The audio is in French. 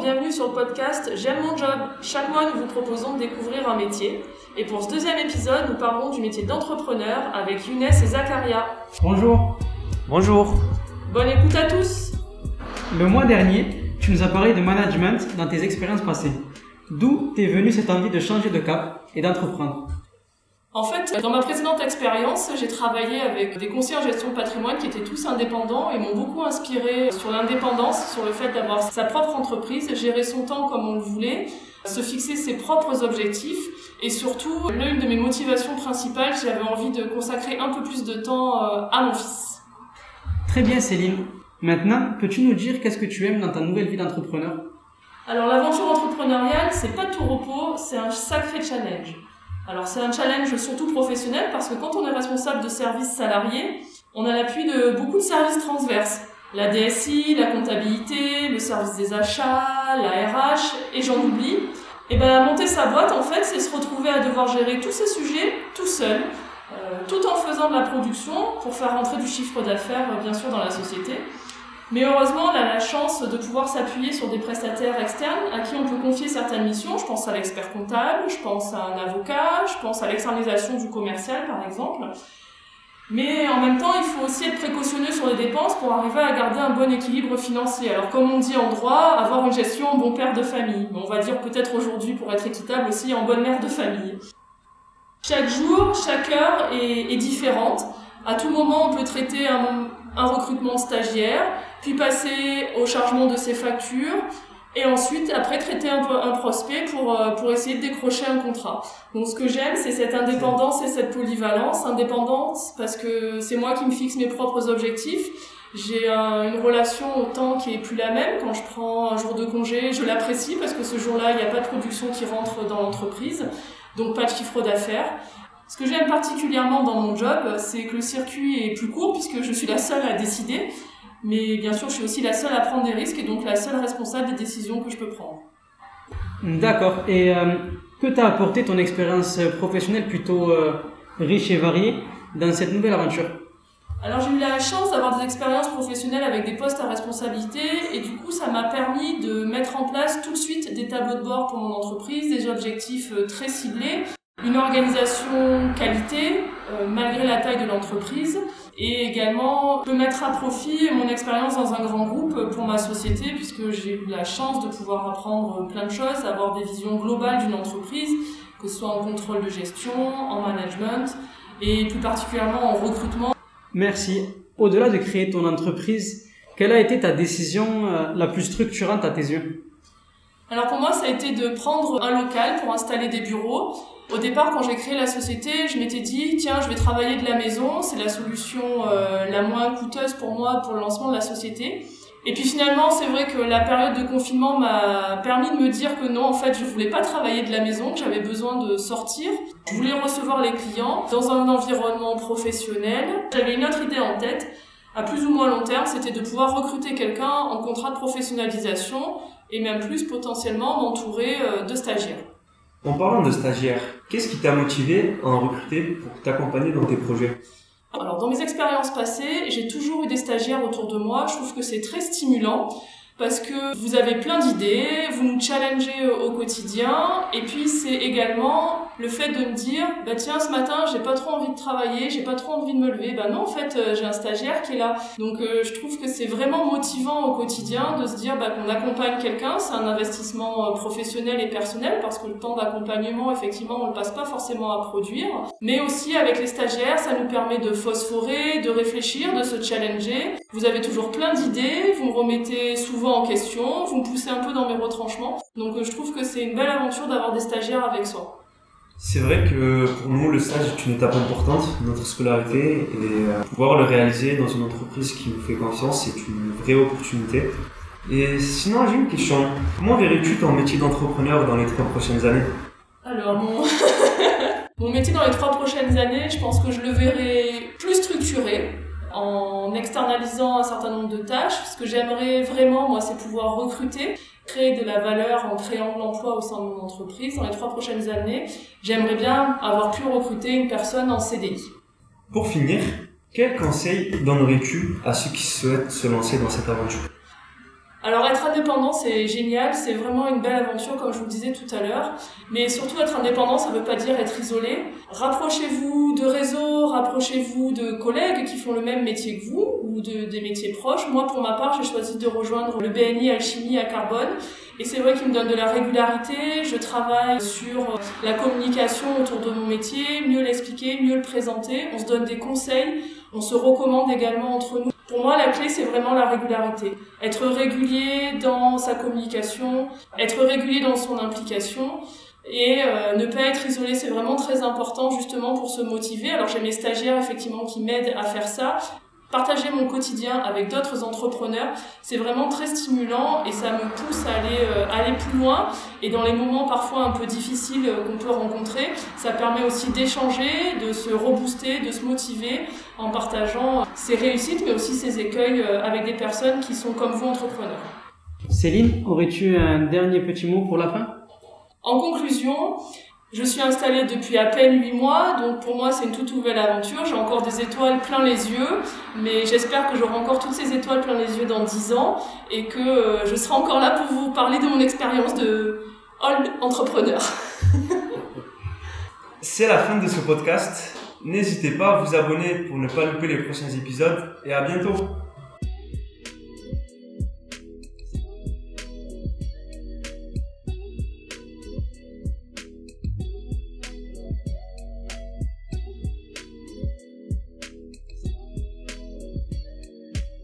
bienvenue sur le podcast J'aime mon job. Chaque mois, nous vous proposons de découvrir un métier. Et pour ce deuxième épisode, nous parlerons du métier d'entrepreneur avec Younes et Zakaria. Bonjour. Bonjour. Bonne écoute à tous. Le mois dernier, tu nous as parlé de management dans tes expériences passées. D'où t'es venue cette envie de changer de cap et d'entreprendre? En fait, dans ma précédente expérience, j'ai travaillé avec des conseillers en gestion de patrimoine qui étaient tous indépendants et m'ont beaucoup inspiré sur l'indépendance, sur le fait d'avoir sa propre entreprise, gérer son temps comme on le voulait, se fixer ses propres objectifs et surtout, l'une de mes motivations principales, j'avais envie de consacrer un peu plus de temps euh, à mon fils. Très bien Céline. Maintenant, peux-tu nous dire qu'est-ce que tu aimes dans ta nouvelle vie d'entrepreneur? Alors l'aventure entrepreneuriale, c'est pas tout repos, c'est un sacré challenge. Alors c'est un challenge surtout professionnel parce que quand on est responsable de services salariés, on a l'appui de beaucoup de services transverses. La DSI, la comptabilité, le service des achats, la RH, et j'en oublie. Et ben monter sa boîte en fait, c'est se retrouver à devoir gérer tous ces sujets tout seul, euh, tout en faisant de la production pour faire rentrer du chiffre d'affaires euh, bien sûr dans la société. Mais heureusement, on a la chance de pouvoir s'appuyer sur des prestataires externes à qui on peut confier certaines missions. Je pense à l'expert comptable, je pense à un avocat, je pense à l'externalisation du commercial par exemple. Mais en même temps, il faut aussi être précautionneux sur les dépenses pour arriver à garder un bon équilibre financier. Alors comme on dit en droit, avoir une gestion en bon père de famille. On va dire peut-être aujourd'hui, pour être équitable aussi, en bonne mère de famille. Chaque jour, chaque heure est, est différente. À tout moment, on peut traiter un, recrutement stagiaire, puis passer au chargement de ses factures, et ensuite après traiter un, un prospect pour, euh, pour essayer de décrocher un contrat. Donc ce que j'aime, c'est cette indépendance et cette polyvalence. Indépendance parce que c'est moi qui me fixe mes propres objectifs. J'ai une relation au temps qui est plus la même. Quand je prends un jour de congé, je l'apprécie parce que ce jour-là, il n'y a pas de production qui rentre dans l'entreprise, donc pas de chiffre d'affaires. Ce que j'aime particulièrement dans mon job, c'est que le circuit est plus court puisque je suis la seule à décider. Mais bien sûr, je suis aussi la seule à prendre des risques et donc la seule responsable des décisions que je peux prendre. D'accord. Et euh, que t'a apporté ton expérience professionnelle plutôt euh, riche et variée dans cette nouvelle aventure? Alors j'ai eu la chance d'avoir des expériences professionnelles avec des postes à responsabilité et du coup ça m'a permis de mettre en place tout de suite des tableaux de bord pour mon entreprise, des objectifs euh, très ciblés, une organisation qualité euh, malgré la taille de l'entreprise et également de mettre à profit mon expérience dans un grand groupe pour ma société puisque j'ai eu la chance de pouvoir apprendre plein de choses, avoir des visions globales d'une entreprise, que ce soit en contrôle de gestion, en management et plus particulièrement en recrutement. Merci. Au-delà de créer ton entreprise, quelle a été ta décision euh, la plus structurante à tes yeux? Alors pour moi, ça a été de prendre un local pour installer des bureaux au départ, quand j'ai créé la société, je m'étais dit, tiens, je vais travailler de la maison, c'est la solution euh, la moins coûteuse pour moi pour le lancement de la société. Et puis finalement, c'est vrai que la période de confinement m'a permis de me dire que non, en fait, je voulais pas travailler de la maison, que j'avais besoin de sortir. Je voulais recevoir les clients dans un environnement professionnel. J'avais une autre idée en tête, à plus ou moins long terme, c'était de pouvoir recruter quelqu'un en contrat de professionnalisation et même plus potentiellement m'entourer euh, de stagiaires. En parlant de stagiaires, qu'est-ce qui t'a motivé à en recruter pour t'accompagner dans tes projets? Alors, dans mes expériences passées, j'ai toujours eu des stagiaires autour de moi. Je trouve que c'est très stimulant parce que vous avez plein d'idées, vous nous challengez au quotidien, et puis c'est également le fait de me dire, bah tiens, ce matin, j'ai pas trop envie de travailler, j'ai pas trop envie de me lever, bah non, en fait, euh, j'ai un stagiaire qui est là. Donc euh, je trouve que c'est vraiment motivant au quotidien de se dire bah, qu'on accompagne quelqu'un, c'est un investissement euh, professionnel et personnel, parce que le temps d'accompagnement, effectivement, on le passe pas forcément à produire, mais aussi avec les stagiaires, ça nous permet de phosphorer, de réfléchir, de se challenger. Vous avez toujours plein d'idées, vous me remettez souvent en question, vous me poussez un peu dans mes retranchements. Donc euh, je trouve que c'est une belle aventure d'avoir des stagiaires avec soi. C'est vrai que pour nous, le stage est une étape importante de notre scolarité et euh, pouvoir le réaliser dans une entreprise qui nous fait confiance, c'est une vraie opportunité. Et sinon, j'ai une question. Comment verrais-tu ton métier d'entrepreneur dans les trois prochaines années? Alors, mon... mon métier dans les trois prochaines années, je pense que je le verrai plus structuré, en externalisant un certain nombre de tâches. Ce que j'aimerais vraiment, moi, c'est pouvoir recruter, créer de la valeur en créant de l'emploi au sein de mon entreprise. Dans les trois prochaines années, j'aimerais bien avoir pu recruter une personne en CDI. Pour finir, quel conseil donnerais-tu à ceux qui souhaitent se lancer dans cette aventure? Alors être indépendant, c'est génial, c'est vraiment une belle aventure, comme je vous le disais tout à l'heure. Mais surtout être indépendant, ça ne veut pas dire être isolé. Rapprochez-vous de réseaux, rapprochez-vous de collègues qui font le même métier que vous ou de, des métiers proches. Moi, pour ma part, j'ai choisi de rejoindre le BNI Alchimie à Carbone. Et c'est vrai qu'il me donne de la régularité. Je travaille sur la communication autour de mon métier, mieux l'expliquer, mieux le présenter. On se donne des conseils, on se recommande également entre nous. Pour moi, la clé, c'est vraiment la régularité. Être régulier dans sa communication, être régulier dans son implication et euh, ne pas être isolé, c'est vraiment très important justement pour se motiver. Alors j'ai mes stagiaires effectivement qui m'aident à faire ça, partager mon quotidien avec d'autres entrepreneurs, c'est vraiment très stimulant et ça me pousse à aller, euh, aller plus loin. Et dans les moments parfois un peu difficiles euh, qu'on peut rencontrer, ça permet aussi d'échanger, de se rebooster, de se motiver en partageant ses réussites mais aussi ses écueils euh, avec des personnes qui sont comme vous entrepreneurs. Céline, aurais-tu un dernier petit mot pour la fin? En conclusion, je suis installée depuis à peine 8 mois, donc pour moi c'est une toute nouvelle aventure. J'ai encore des étoiles plein les yeux, mais j'espère que j'aurai encore toutes ces étoiles plein les yeux dans 10 ans et que euh, je serai encore là pour vous parler de mon expérience de old entrepreneur. c'est la fin de ce podcast. N'hésitez pas à vous abonner pour ne pas louper les prochains épisodes et à bientôt.